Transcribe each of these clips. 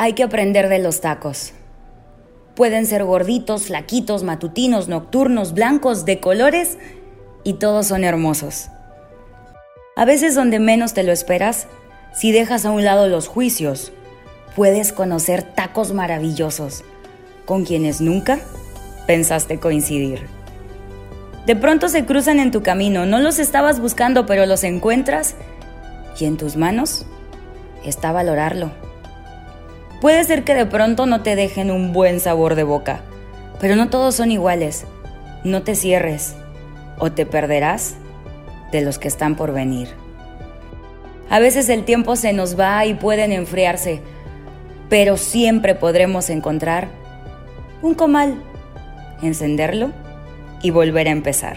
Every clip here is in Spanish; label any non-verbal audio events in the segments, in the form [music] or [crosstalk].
Hay que aprender de los tacos. Pueden ser gorditos, flaquitos, matutinos, nocturnos, blancos, de colores y todos son hermosos. A veces donde menos te lo esperas, si dejas a un lado los juicios, puedes conocer tacos maravillosos con quienes nunca pensaste coincidir. De pronto se cruzan en tu camino, no los estabas buscando, pero los encuentras y en tus manos está valorarlo. Puede ser que de pronto no te dejen un buen sabor de boca, pero no todos son iguales. No te cierres o te perderás de los que están por venir. A veces el tiempo se nos va y pueden enfriarse, pero siempre podremos encontrar un comal, encenderlo y volver a empezar.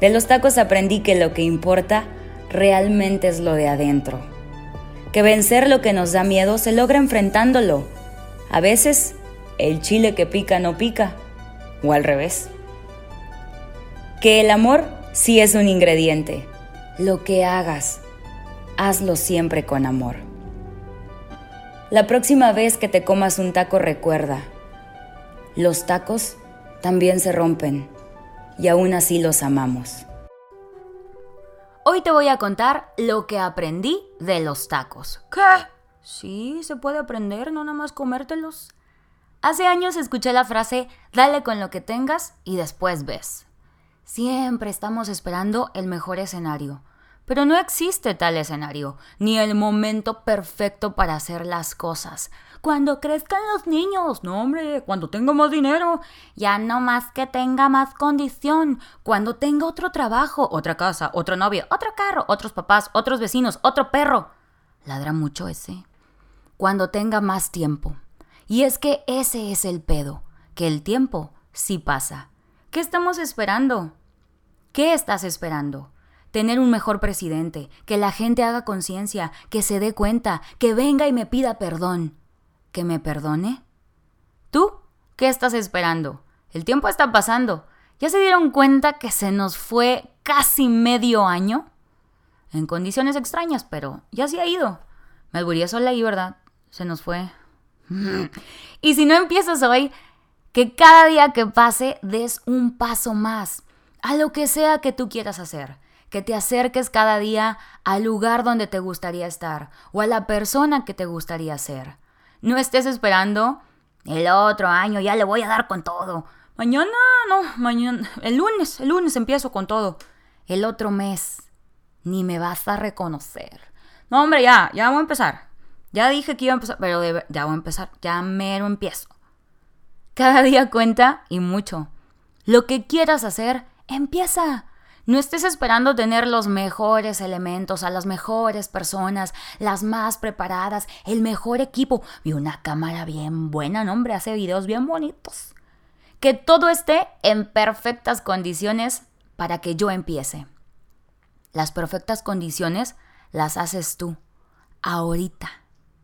De los tacos aprendí que lo que importa realmente es lo de adentro que vencer lo que nos da miedo se logra enfrentándolo. A veces, el chile que pica no pica, o al revés. Que el amor sí es un ingrediente. Lo que hagas, hazlo siempre con amor. La próxima vez que te comas un taco recuerda, los tacos también se rompen y aún así los amamos. Hoy te voy a contar lo que aprendí de los tacos. ¿Qué? Sí, se puede aprender, no nada más comértelos. Hace años escuché la frase, dale con lo que tengas y después ves. Siempre estamos esperando el mejor escenario, pero no existe tal escenario, ni el momento perfecto para hacer las cosas. Cuando crezcan los niños, no hombre, cuando tenga más dinero, ya no más que tenga más condición, cuando tenga otro trabajo, otra casa, otra novia, otro carro, otros papás, otros vecinos, otro perro. Ladra mucho ese. Cuando tenga más tiempo. Y es que ese es el pedo, que el tiempo sí pasa. ¿Qué estamos esperando? ¿Qué estás esperando? tener un mejor presidente, que la gente haga conciencia, que se dé cuenta, que venga y me pida perdón que me perdone? ¿Tú qué estás esperando? El tiempo está pasando. ¿Ya se dieron cuenta que se nos fue casi medio año? En condiciones extrañas, pero ya se ha ido. Me alburía sola ahí, ¿verdad? Se nos fue. [laughs] y si no empiezas hoy, que cada día que pase des un paso más a lo que sea que tú quieras hacer. Que te acerques cada día al lugar donde te gustaría estar o a la persona que te gustaría ser. No estés esperando el otro año, ya le voy a dar con todo. Mañana, no, mañana, el lunes, el lunes empiezo con todo. El otro mes, ni me vas a reconocer. No, hombre, ya, ya voy a empezar. Ya dije que iba a empezar, pero ya voy a empezar, ya mero empiezo. Cada día cuenta y mucho. Lo que quieras hacer, empieza. No estés esperando tener los mejores elementos, a las mejores personas, las más preparadas, el mejor equipo y una cámara bien buena, no hombre, hace videos bien bonitos. Que todo esté en perfectas condiciones para que yo empiece. Las perfectas condiciones las haces tú, ahorita,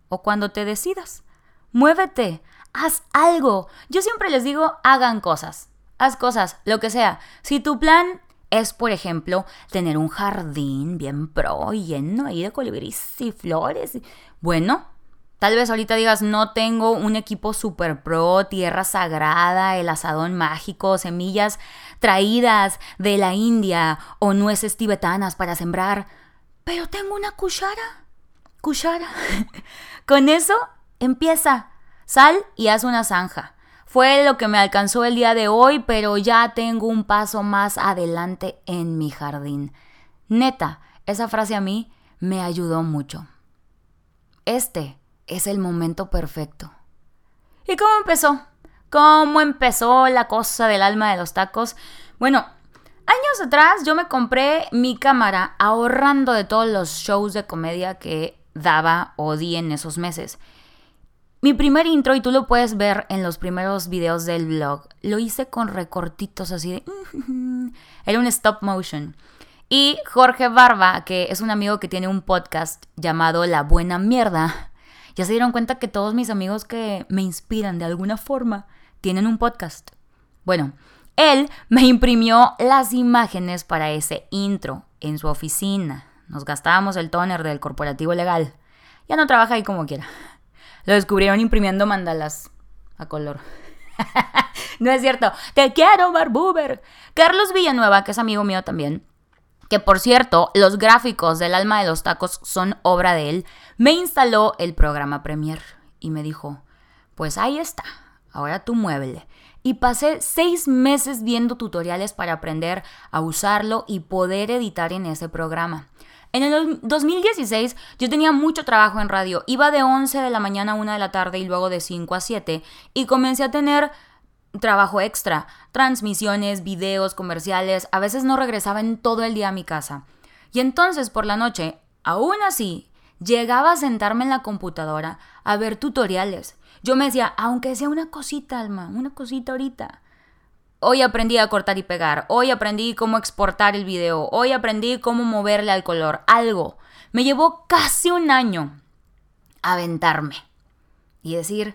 o cuando te decidas. Muévete, haz algo. Yo siempre les digo, hagan cosas. Haz cosas, lo que sea. Si tu plan es, por ejemplo, tener un jardín bien pro lleno ahí de colibríes y flores. Bueno, tal vez ahorita digas, no tengo un equipo super pro, tierra sagrada, el asadón mágico, semillas traídas de la India o nueces tibetanas para sembrar, pero tengo una cuchara. Cuchara. [laughs] Con eso empieza. Sal y haz una zanja. Fue lo que me alcanzó el día de hoy, pero ya tengo un paso más adelante en mi jardín. Neta, esa frase a mí me ayudó mucho. Este es el momento perfecto. ¿Y cómo empezó? ¿Cómo empezó la cosa del alma de los tacos? Bueno, años atrás yo me compré mi cámara ahorrando de todos los shows de comedia que daba o di en esos meses. Mi primer intro, y tú lo puedes ver en los primeros videos del blog, lo hice con recortitos así de... [laughs] Era un stop motion. Y Jorge Barba, que es un amigo que tiene un podcast llamado La Buena Mierda, ya se dieron cuenta que todos mis amigos que me inspiran de alguna forma tienen un podcast. Bueno, él me imprimió las imágenes para ese intro en su oficina. Nos gastábamos el toner del corporativo legal. Ya no trabaja ahí como quiera. Lo descubrieron imprimiendo mandalas a color. [laughs] no es cierto. Te quiero, Barbuber. Carlos Villanueva, que es amigo mío también, que por cierto, los gráficos del alma de los tacos son obra de él, me instaló el programa Premiere y me dijo, pues ahí está, ahora tú muévele. Y pasé seis meses viendo tutoriales para aprender a usarlo y poder editar en ese programa. En el 2016 yo tenía mucho trabajo en radio, iba de 11 de la mañana a 1 de la tarde y luego de 5 a 7 y comencé a tener trabajo extra, transmisiones, videos, comerciales, a veces no regresaba en todo el día a mi casa. Y entonces por la noche, aún así, llegaba a sentarme en la computadora a ver tutoriales. Yo me decía, aunque sea una cosita, Alma, una cosita ahorita. Hoy aprendí a cortar y pegar. Hoy aprendí cómo exportar el video. Hoy aprendí cómo moverle al color. Algo. Me llevó casi un año aventarme y decir,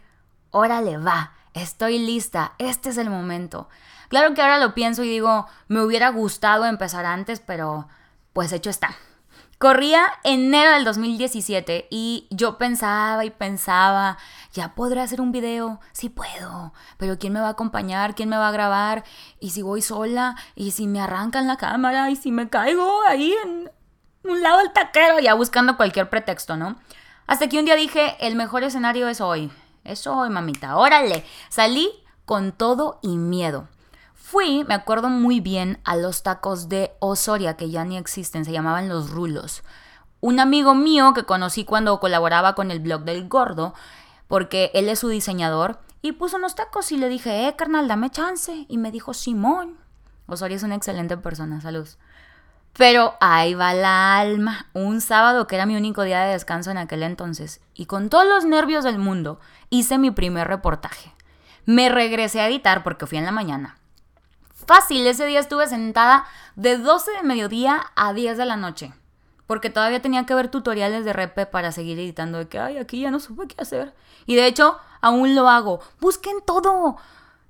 órale, va, estoy lista, este es el momento. Claro que ahora lo pienso y digo, me hubiera gustado empezar antes, pero pues hecho está. Corría enero del 2017 y yo pensaba y pensaba, ya podré hacer un video, sí puedo, pero ¿quién me va a acompañar? ¿Quién me va a grabar? ¿Y si voy sola? ¿Y si me arrancan la cámara? ¿Y si me caigo ahí en un lado del taquero? Ya buscando cualquier pretexto, ¿no? Hasta que un día dije, el mejor escenario es hoy. Es hoy, mamita. Órale. Salí con todo y miedo. Fui, me acuerdo muy bien, a los tacos de Osoria, que ya ni existen, se llamaban los rulos. Un amigo mío que conocí cuando colaboraba con el blog del gordo, porque él es su diseñador, y puso unos tacos y le dije, eh, carnal, dame chance. Y me dijo, Simón. Osoria es una excelente persona, salud. Pero ahí va la alma. Un sábado que era mi único día de descanso en aquel entonces, y con todos los nervios del mundo, hice mi primer reportaje. Me regresé a editar porque fui en la mañana Fácil, ese día estuve sentada de 12 de mediodía a 10 de la noche. Porque todavía tenía que ver tutoriales de repe para seguir editando. De que, ay, aquí ya no supe qué hacer. Y de hecho, aún lo hago. Busquen todo.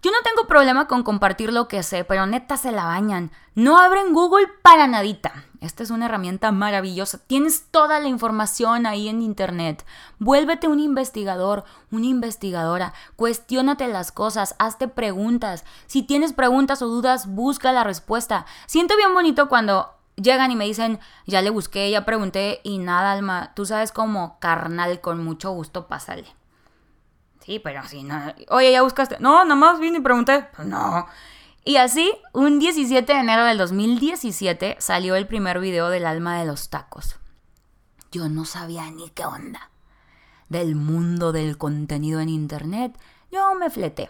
Yo no tengo problema con compartir lo que sé, pero neta se la bañan. No abren Google para nadita. Esta es una herramienta maravillosa. Tienes toda la información ahí en Internet. Vuélvete un investigador, una investigadora. Cuestiónate las cosas, hazte preguntas. Si tienes preguntas o dudas, busca la respuesta. Siento bien bonito cuando llegan y me dicen, ya le busqué, ya pregunté y nada, Alma. Tú sabes cómo carnal, con mucho gusto, pásale. Sí, pero si no. Oye, ya buscaste. No, nada más vine y pregunté. Pues no. Y así, un 17 de enero del 2017 salió el primer video del alma de los tacos. Yo no sabía ni qué onda. Del mundo del contenido en internet, yo me fleté.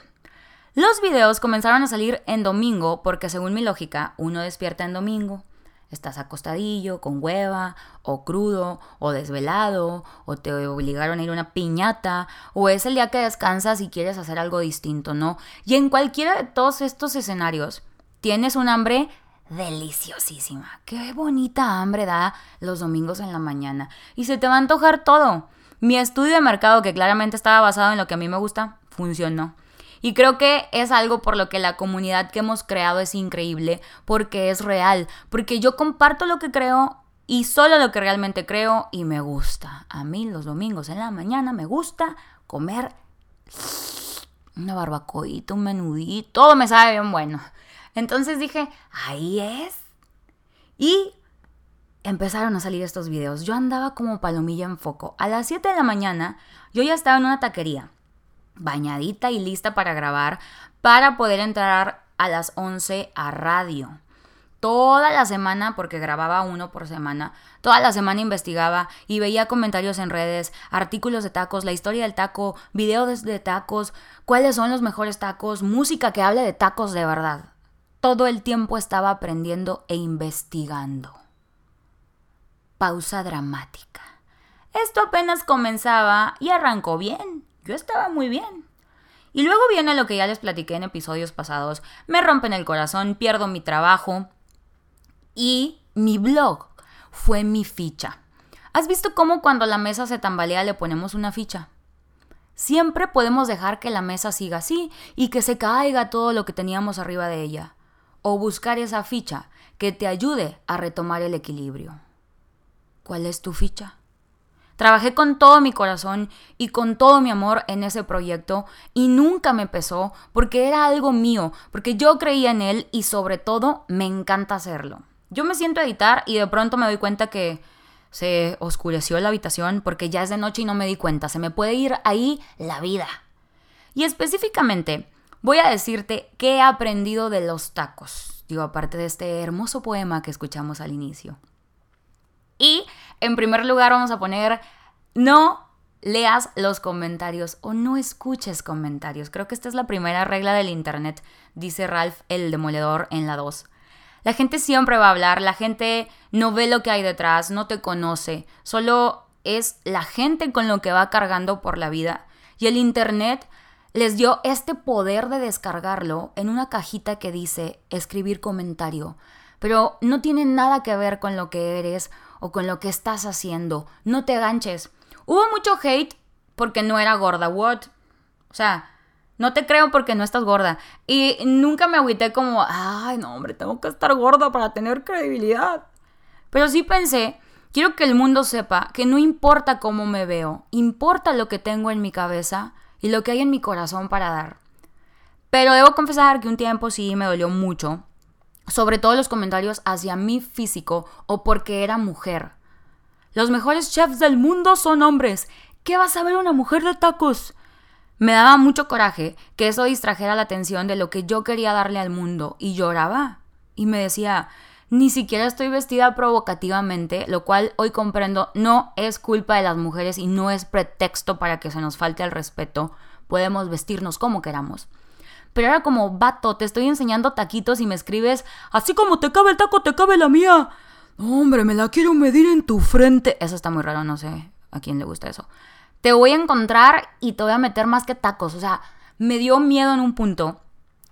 Los videos comenzaron a salir en domingo porque según mi lógica, uno despierta en domingo, estás acostadillo, con hueva, o crudo, o desvelado, o te obligaron a ir a una piñata, o es el día que descansas y quieres hacer algo distinto, ¿no? Y en cualquiera de todos estos escenarios, tienes un hambre deliciosísima. Qué bonita hambre da los domingos en la mañana. Y se te va a antojar todo. Mi estudio de mercado, que claramente estaba basado en lo que a mí me gusta, funcionó. Y creo que es algo por lo que la comunidad que hemos creado es increíble, porque es real, porque yo comparto lo que creo y solo lo que realmente creo y me gusta. A mí los domingos en la mañana me gusta comer una barbacoita, un menudito, todo me sabe bien bueno. Entonces dije, ahí es. Y empezaron a salir estos videos. Yo andaba como palomilla en foco. A las 7 de la mañana yo ya estaba en una taquería bañadita y lista para grabar para poder entrar a las 11 a radio. Toda la semana, porque grababa uno por semana, toda la semana investigaba y veía comentarios en redes, artículos de tacos, la historia del taco, videos de tacos, cuáles son los mejores tacos, música que hable de tacos de verdad. Todo el tiempo estaba aprendiendo e investigando. Pausa dramática. Esto apenas comenzaba y arrancó bien yo estaba muy bien. Y luego viene lo que ya les platiqué en episodios pasados. Me rompen el corazón, pierdo mi trabajo. Y mi blog fue mi ficha. ¿Has visto cómo cuando la mesa se tambalea le ponemos una ficha? Siempre podemos dejar que la mesa siga así y que se caiga todo lo que teníamos arriba de ella. O buscar esa ficha que te ayude a retomar el equilibrio. ¿Cuál es tu ficha? Trabajé con todo mi corazón y con todo mi amor en ese proyecto y nunca me pesó porque era algo mío, porque yo creía en él y sobre todo me encanta hacerlo. Yo me siento a editar y de pronto me doy cuenta que se oscureció la habitación porque ya es de noche y no me di cuenta. Se me puede ir ahí la vida. Y específicamente voy a decirte qué he aprendido de los tacos. Digo, aparte de este hermoso poema que escuchamos al inicio. Y en primer lugar vamos a poner, no leas los comentarios o no escuches comentarios. Creo que esta es la primera regla del Internet, dice Ralph el demoledor en la 2. La gente siempre va a hablar, la gente no ve lo que hay detrás, no te conoce, solo es la gente con lo que va cargando por la vida. Y el Internet les dio este poder de descargarlo en una cajita que dice escribir comentario, pero no tiene nada que ver con lo que eres o con lo que estás haciendo. No te ganches. Hubo mucho hate porque no era gorda. What? O sea, no te creo porque no estás gorda. Y nunca me agüité como, ay, no, hombre, tengo que estar gorda para tener credibilidad. Pero sí pensé, quiero que el mundo sepa que no importa cómo me veo, importa lo que tengo en mi cabeza y lo que hay en mi corazón para dar. Pero debo confesar que un tiempo sí me dolió mucho sobre todo los comentarios hacia mi físico o porque era mujer. Los mejores chefs del mundo son hombres. ¿Qué va a saber una mujer de tacos? Me daba mucho coraje que eso distrajera la atención de lo que yo quería darle al mundo y lloraba. Y me decía, ni siquiera estoy vestida provocativamente, lo cual hoy comprendo no es culpa de las mujeres y no es pretexto para que se nos falte el respeto. Podemos vestirnos como queramos. Pero era como, vato, te estoy enseñando taquitos y me escribes, así como te cabe el taco, te cabe la mía. hombre, me la quiero medir en tu frente. Eso está muy raro, no sé a quién le gusta eso. Te voy a encontrar y te voy a meter más que tacos. O sea, me dio miedo en un punto.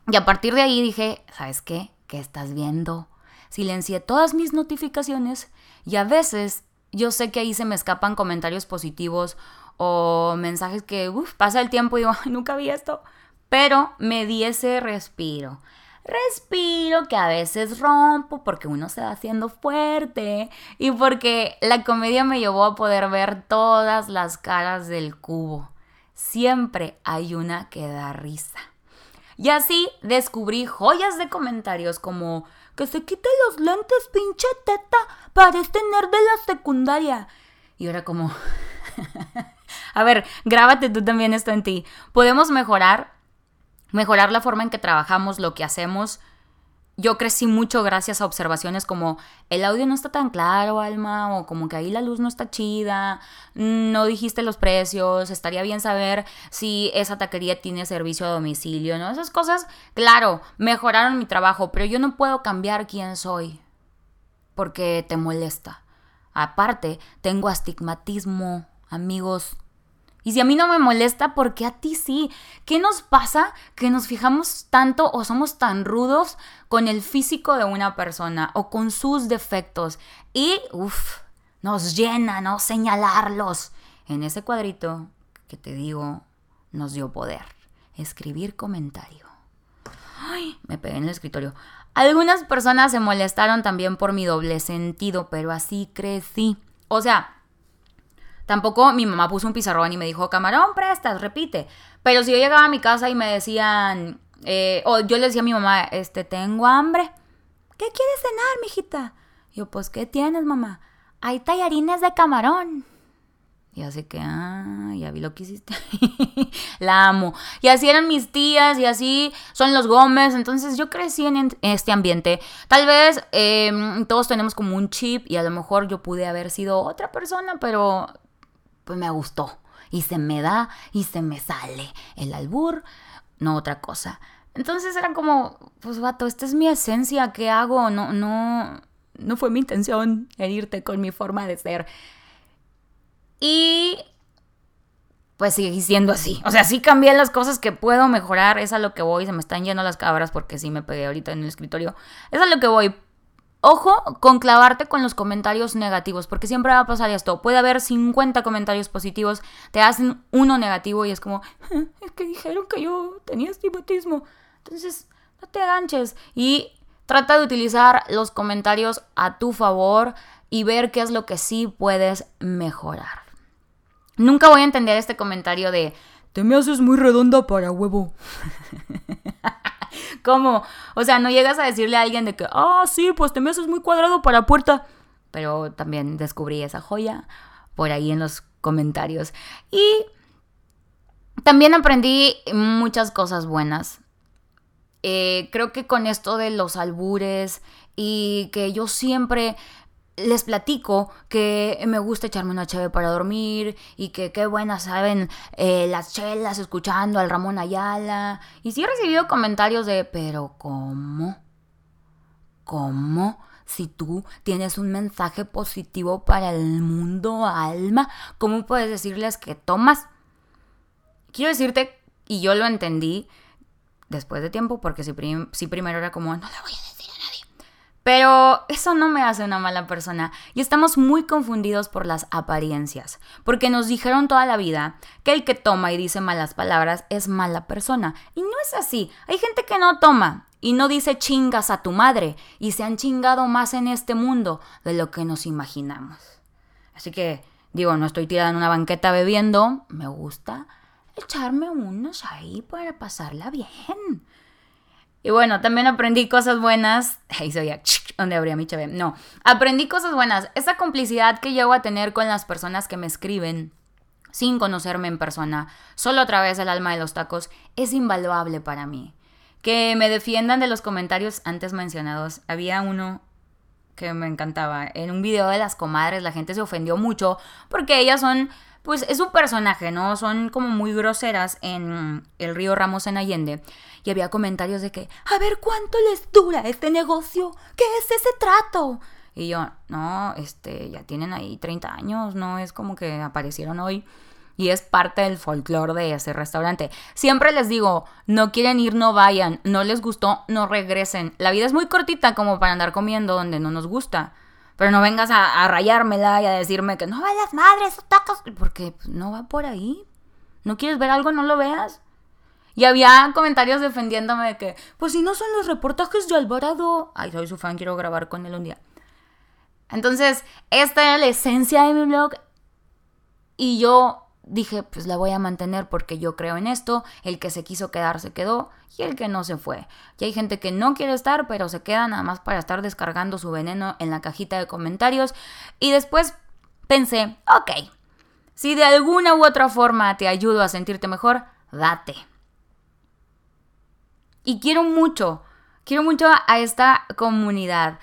Y a partir de ahí dije, ¿sabes qué? ¿Qué estás viendo? Silencié todas mis notificaciones y a veces yo sé que ahí se me escapan comentarios positivos o mensajes que, pasa el tiempo y digo, [laughs] nunca vi esto pero me di ese respiro. Respiro que a veces rompo porque uno se va haciendo fuerte y porque la comedia me llevó a poder ver todas las caras del cubo. Siempre hay una que da risa. Y así descubrí joyas de comentarios como que se quite los lentes, pinche teta, parece tener de la secundaria. Y ahora como, [laughs] a ver, grábate tú también esto en ti. Podemos mejorar mejorar la forma en que trabajamos, lo que hacemos. Yo crecí mucho gracias a observaciones como el audio no está tan claro, Alma, o como que ahí la luz no está chida, no dijiste los precios, estaría bien saber si esa taquería tiene servicio a domicilio, ¿no? Esas cosas, claro, mejoraron mi trabajo, pero yo no puedo cambiar quién soy porque te molesta. Aparte, tengo astigmatismo, amigos, y si a mí no me molesta, ¿por qué a ti sí? ¿Qué nos pasa que nos fijamos tanto o somos tan rudos con el físico de una persona o con sus defectos? Y, uff, nos llena, ¿no? Señalarlos. En ese cuadrito que te digo, nos dio poder. Escribir comentario. Ay, me pegué en el escritorio. Algunas personas se molestaron también por mi doble sentido, pero así crecí. O sea, Tampoco mi mamá puso un pizarrón y me dijo, camarón, prestas, repite. Pero si yo llegaba a mi casa y me decían, eh, o yo le decía a mi mamá, este, tengo hambre. ¿Qué quieres cenar, mijita? yo, pues, ¿qué tienes, mamá? Hay tallarines de camarón. Y así que, ah, ya vi lo que hiciste. [laughs] la amo. Y así eran mis tías y así son los Gómez. Entonces yo crecí en este ambiente. Tal vez em, todos tenemos como un chip y a lo mejor yo pude haber sido otra persona, pero pues me gustó. Y se me da y se me sale el albur, no otra cosa. Entonces era como, pues vato, esta es mi esencia, ¿qué hago? No, no, no fue mi intención herirte con mi forma de ser. Y pues sigue siendo así. O sea, sí cambié las cosas que puedo mejorar, es a lo que voy, se me están yendo las cabras porque sí me pegué ahorita en el escritorio. Es a lo que voy, Ojo con clavarte con los comentarios negativos, porque siempre va a pasar esto. Puede haber 50 comentarios positivos, te hacen uno negativo y es como, eh, es que dijeron que yo tenía estigmatismo. Entonces, no te aganches y trata de utilizar los comentarios a tu favor y ver qué es lo que sí puedes mejorar. Nunca voy a entender este comentario de te me haces muy redonda para huevo. [laughs] [laughs] ¿Cómo? O sea, no llegas a decirle a alguien de que, ah, sí, pues te me haces muy cuadrado para puerta. Pero también descubrí esa joya por ahí en los comentarios. Y también aprendí muchas cosas buenas. Eh, creo que con esto de los albures y que yo siempre les platico que me gusta echarme una chave para dormir y que qué buenas saben eh, las chelas escuchando al Ramón Ayala. Y sí he recibido comentarios de, pero ¿cómo? ¿Cómo? Si tú tienes un mensaje positivo para el mundo, alma, ¿cómo puedes decirles que tomas? Quiero decirte, y yo lo entendí después de tiempo, porque si, si primero era como, no le voy a decir pero eso no me hace una mala persona y estamos muy confundidos por las apariencias, porque nos dijeron toda la vida que el que toma y dice malas palabras es mala persona. Y no es así. Hay gente que no toma y no dice chingas a tu madre y se han chingado más en este mundo de lo que nos imaginamos. Así que, digo, no estoy tirada en una banqueta bebiendo, me gusta echarme unos ahí para pasarla bien. Y bueno, también aprendí cosas buenas. [laughs] Ahí soy ya, donde abría mi chave. No, aprendí cosas buenas. Esa complicidad que llego a tener con las personas que me escriben sin conocerme en persona, solo a través del alma de los tacos, es invaluable para mí. Que me defiendan de los comentarios antes mencionados. Había uno que me encantaba. En un video de las comadres la gente se ofendió mucho porque ellas son pues es un personaje, ¿no? Son como muy groseras en el río Ramos en Allende. Y había comentarios de que, a ver cuánto les dura este negocio, ¿qué es ese trato? Y yo, no, este, ya tienen ahí 30 años, no es como que aparecieron hoy. Y es parte del folclore de ese restaurante. Siempre les digo, no quieren ir, no vayan. No les gustó, no regresen. La vida es muy cortita como para andar comiendo donde no nos gusta. Pero no vengas a, rayármela y a decirme que no las madres, tacos, porque no va por ahí. ¿No quieres ver algo? No lo veas. Y había comentarios defendiéndome de que, pues si no son los reportajes de Alvarado. Ay, soy su fan, quiero grabar con él un día. Entonces, esta era la esencia de mi blog. Y yo dije, pues la voy a mantener porque yo creo en esto, el que se quiso quedar se quedó y el que no se fue. Y hay gente que no quiere estar, pero se queda nada más para estar descargando su veneno en la cajita de comentarios. Y después pensé, ok, si de alguna u otra forma te ayudo a sentirte mejor, date. Y quiero mucho, quiero mucho a esta comunidad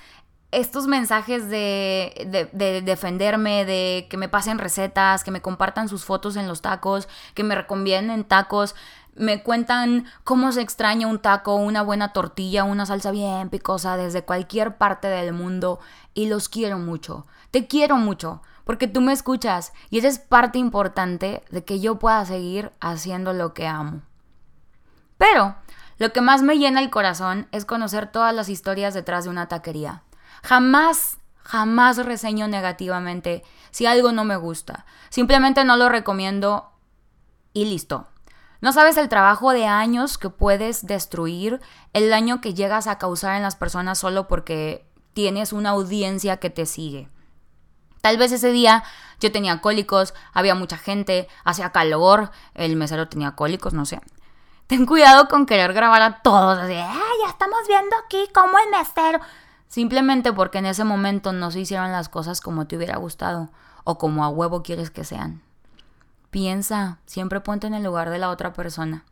estos mensajes de, defenderme, de que me pasen recetas, que me compartan sus fotos en los tacos, que me recomienden tacos, me cuentan cómo se extraña un taco, una buena tortilla, una salsa bien picosa desde cualquier parte del mundo y los quiero mucho. Te quiero mucho porque tú me escuchas y eres parte importante de que yo pueda seguir haciendo lo que amo. Pero lo que más me llena el corazón es conocer todas las historias detrás de una taquería Jamás, jamás reseño negativamente si algo no me gusta. Simplemente no lo recomiendo y listo. No sabes el trabajo de años que puedes destruir, el daño que llegas a causar en las personas solo porque tienes una audiencia que te sigue. Tal vez ese día yo tenía cólicos, había mucha gente, hacía calor, el mesero tenía cólicos, no sé. Ten cuidado con querer grabar a todos, así, ya estamos viendo aquí cómo el mesero simplemente porque en ese momento no se hicieron las cosas como te hubiera gustado o como a huevo quieres que sean. Piensa, siempre ponte en el lugar de la otra persona.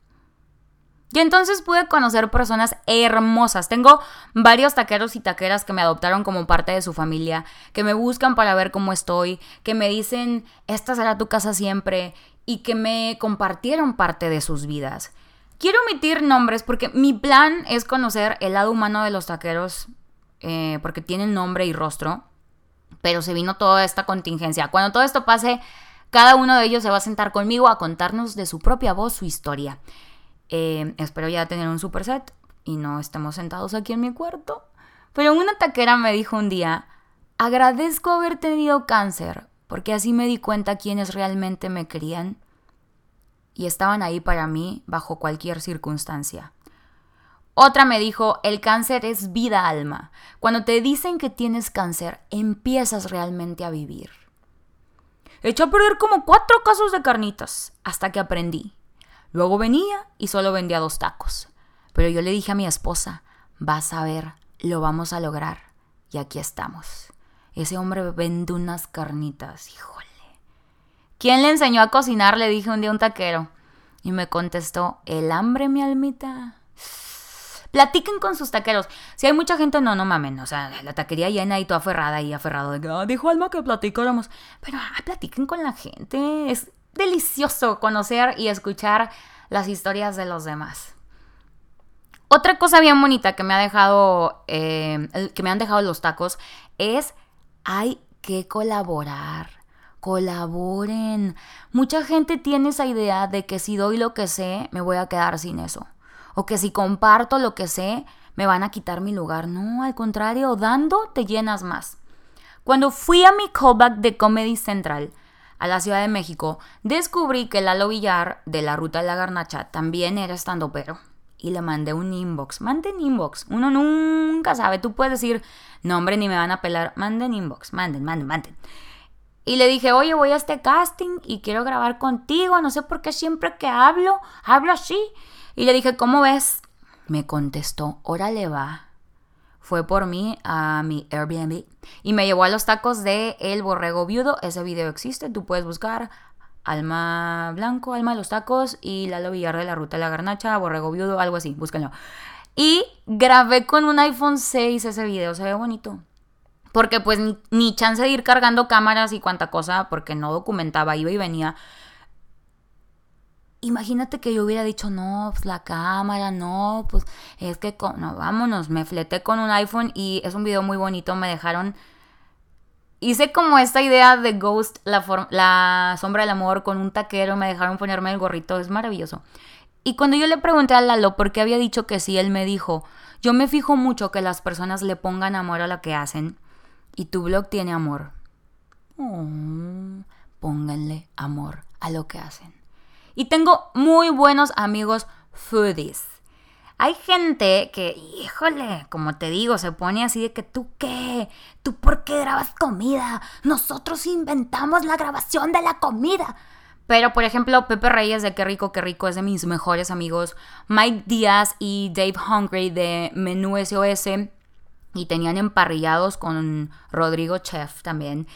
Y entonces pude conocer personas hermosas. Tengo varios taqueros y taqueras que me adoptaron como parte de su familia, que me buscan para ver cómo estoy, que me dicen, esta será tu casa siempre, y que me compartieron parte de sus vidas. Quiero omitir nombres porque mi plan es conocer el lado humano de los taqueros eh, porque tienen nombre y rostro, pero se vino toda esta contingencia. Cuando todo esto pase, cada uno de ellos se va a sentar conmigo a contarnos de su propia voz su historia. Eh, espero ya tener un super set y no estemos sentados aquí en mi cuarto. Pero una taquera me dijo un día, agradezco haber tenido cáncer, porque así me di cuenta quiénes realmente me querían y estaban ahí para mí bajo cualquier circunstancia. Otra me dijo, el cáncer es vida alma. Cuando te dicen que tienes cáncer, empiezas realmente a vivir. Eché a perder como cuatro casos de carnitas, hasta que aprendí. Luego venía y solo vendía dos tacos. Pero yo le dije a mi esposa, vas a ver, lo vamos a lograr. Y aquí estamos. Ese hombre vende unas carnitas, híjole. ¿Quién le enseñó a cocinar? Le dije un día a un taquero. Y me contestó, el hambre, mi almita. Platiquen con sus taqueros. Si hay mucha gente, no, no mamen. O sea, la taquería llena y toda aferrada y aferrado de ah, dijo Alma que platicáramos. Pero ah, platiquen con la gente. Es delicioso conocer y escuchar las historias de los demás. Otra cosa bien bonita que me ha dejado, eh, que me han dejado los tacos es hay que colaborar. Colaboren. Mucha gente tiene esa idea de que si doy lo que sé, me voy a quedar sin eso o que si comparto lo que sé, me van a quitar mi lugar. No, al contrario, dando te llenas más. Cuando fui a mi callback de Comedy Central a la Ciudad de México, descubrí que Lalo Villar de la Ruta de la Garnacha también era estando pero. Y le mandé un inbox. Manden inbox. Uno nunca sabe. Tú puedes decir, no hombre, ni me van a pelar. Manden inbox. Manden, manden, manden. Y le dije, oye, voy a este casting y quiero grabar contigo. No sé por qué siempre que hablo, hablo así. Y le dije, ¿cómo ves? Me contestó, órale va. Fue por mí a mi Airbnb y me llevó a los tacos de El Borrego Viudo. Ese video existe, tú puedes buscar Alma Blanco, Alma de los Tacos y Lalo Villar de la Ruta de la Garnacha, Borrego Viudo, algo así, búsquenlo. Y grabé con un iPhone 6 ese video, se ve bonito. Porque pues ni, ni chance de ir cargando cámaras y cuanta cosa, porque no documentaba, iba y venía. Imagínate que yo hubiera dicho, no, pues la cámara, no, pues es que, no, vámonos, me fleté con un iPhone y es un video muy bonito, me dejaron... Hice como esta idea de Ghost, la, la sombra del amor, con un taquero, me dejaron ponerme el gorrito, es maravilloso. Y cuando yo le pregunté a Lalo por qué había dicho que sí, él me dijo, yo me fijo mucho que las personas le pongan amor a lo que hacen y tu blog tiene amor. Oh, pónganle amor a lo que hacen. Y tengo muy buenos amigos foodies. Hay gente que, híjole, como te digo, se pone así de que tú qué, tú por qué grabas comida, nosotros inventamos la grabación de la comida. Pero, por ejemplo, Pepe Reyes de Qué Rico, Qué Rico es de mis mejores amigos. Mike Díaz y Dave Hungry de Menú SOS. Y tenían emparrillados con Rodrigo Chef también.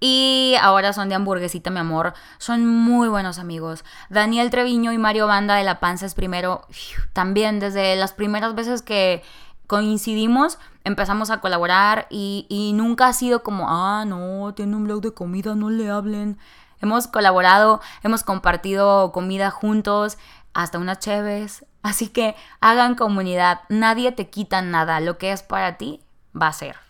Y ahora son de hamburguesita, mi amor. Son muy buenos amigos. Daniel Treviño y Mario Banda de La Panza es primero. También desde las primeras veces que coincidimos, empezamos a colaborar y, nunca ha sido como, ah, no, tiene un blog de comida, no le hablen. Hemos colaborado, hemos compartido comida juntos, hasta unas cheves. Así que hagan comunidad, nadie te quita nada, lo que es para ti va a ser.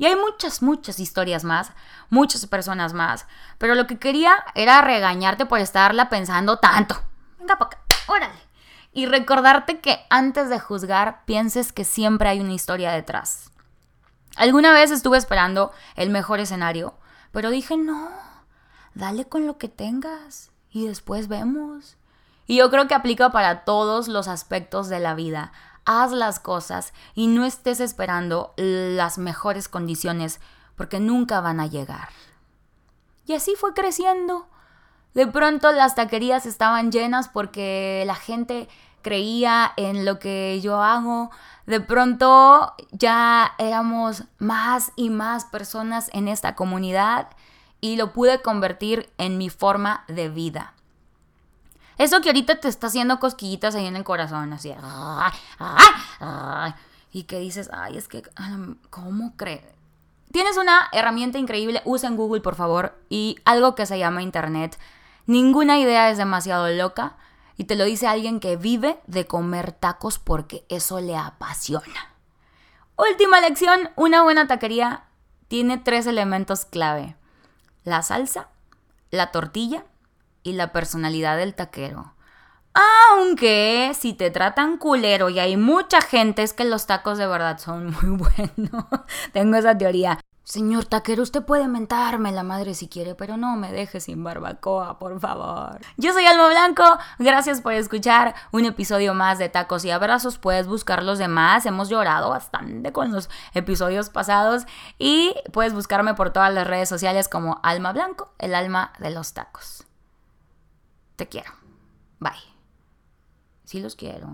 Y hay muchas, muchas historias más, muchas personas más. Pero lo que quería era regañarte por estarla pensando tanto. Venga para acá, órale. Y recordarte que antes de juzgar, pienses que siempre hay una historia detrás. Alguna vez estuve esperando el mejor escenario, pero dije, no, dale con lo que tengas y después vemos. Y yo creo que aplica para todos los aspectos de la vida haz las cosas y no estés esperando las mejores condiciones porque nunca van a llegar. Y así fue creciendo. De pronto las taquerías estaban llenas porque la gente creía en lo que yo hago. De pronto ya éramos más y más personas en esta comunidad y lo pude convertir en mi forma de vida. Eso que ahorita te está haciendo cosquillitas ahí en el corazón, así. y que dices, ay, es que, ¿cómo crees? Tienes una herramienta increíble, usa en Google, por favor, y algo que se llama Internet. Ninguna idea es demasiado loca. Y te lo dice alguien que vive de comer tacos porque eso le apasiona. Última lección, una buena taquería tiene tres elementos clave. La salsa, la tortilla y la personalidad del taquero. Aunque si te tratan culero y hay mucha gente, es que los tacos de verdad son [laughs] muy buenos. Tengo esa teoría. Señor taquero, usted puede mentarme la madre si quiere, pero no me deje sin barbacoa, por favor. Yo soy Alma Blanco, gracias por escuchar un episodio más de Tacos y Abrazos. Puedes buscar los demás, hemos llorado bastante con los episodios pasados y puedes buscarme por todas las redes sociales como Alma Blanco, el alma de los tacos. Te quiero. Bye. Sí los quiero.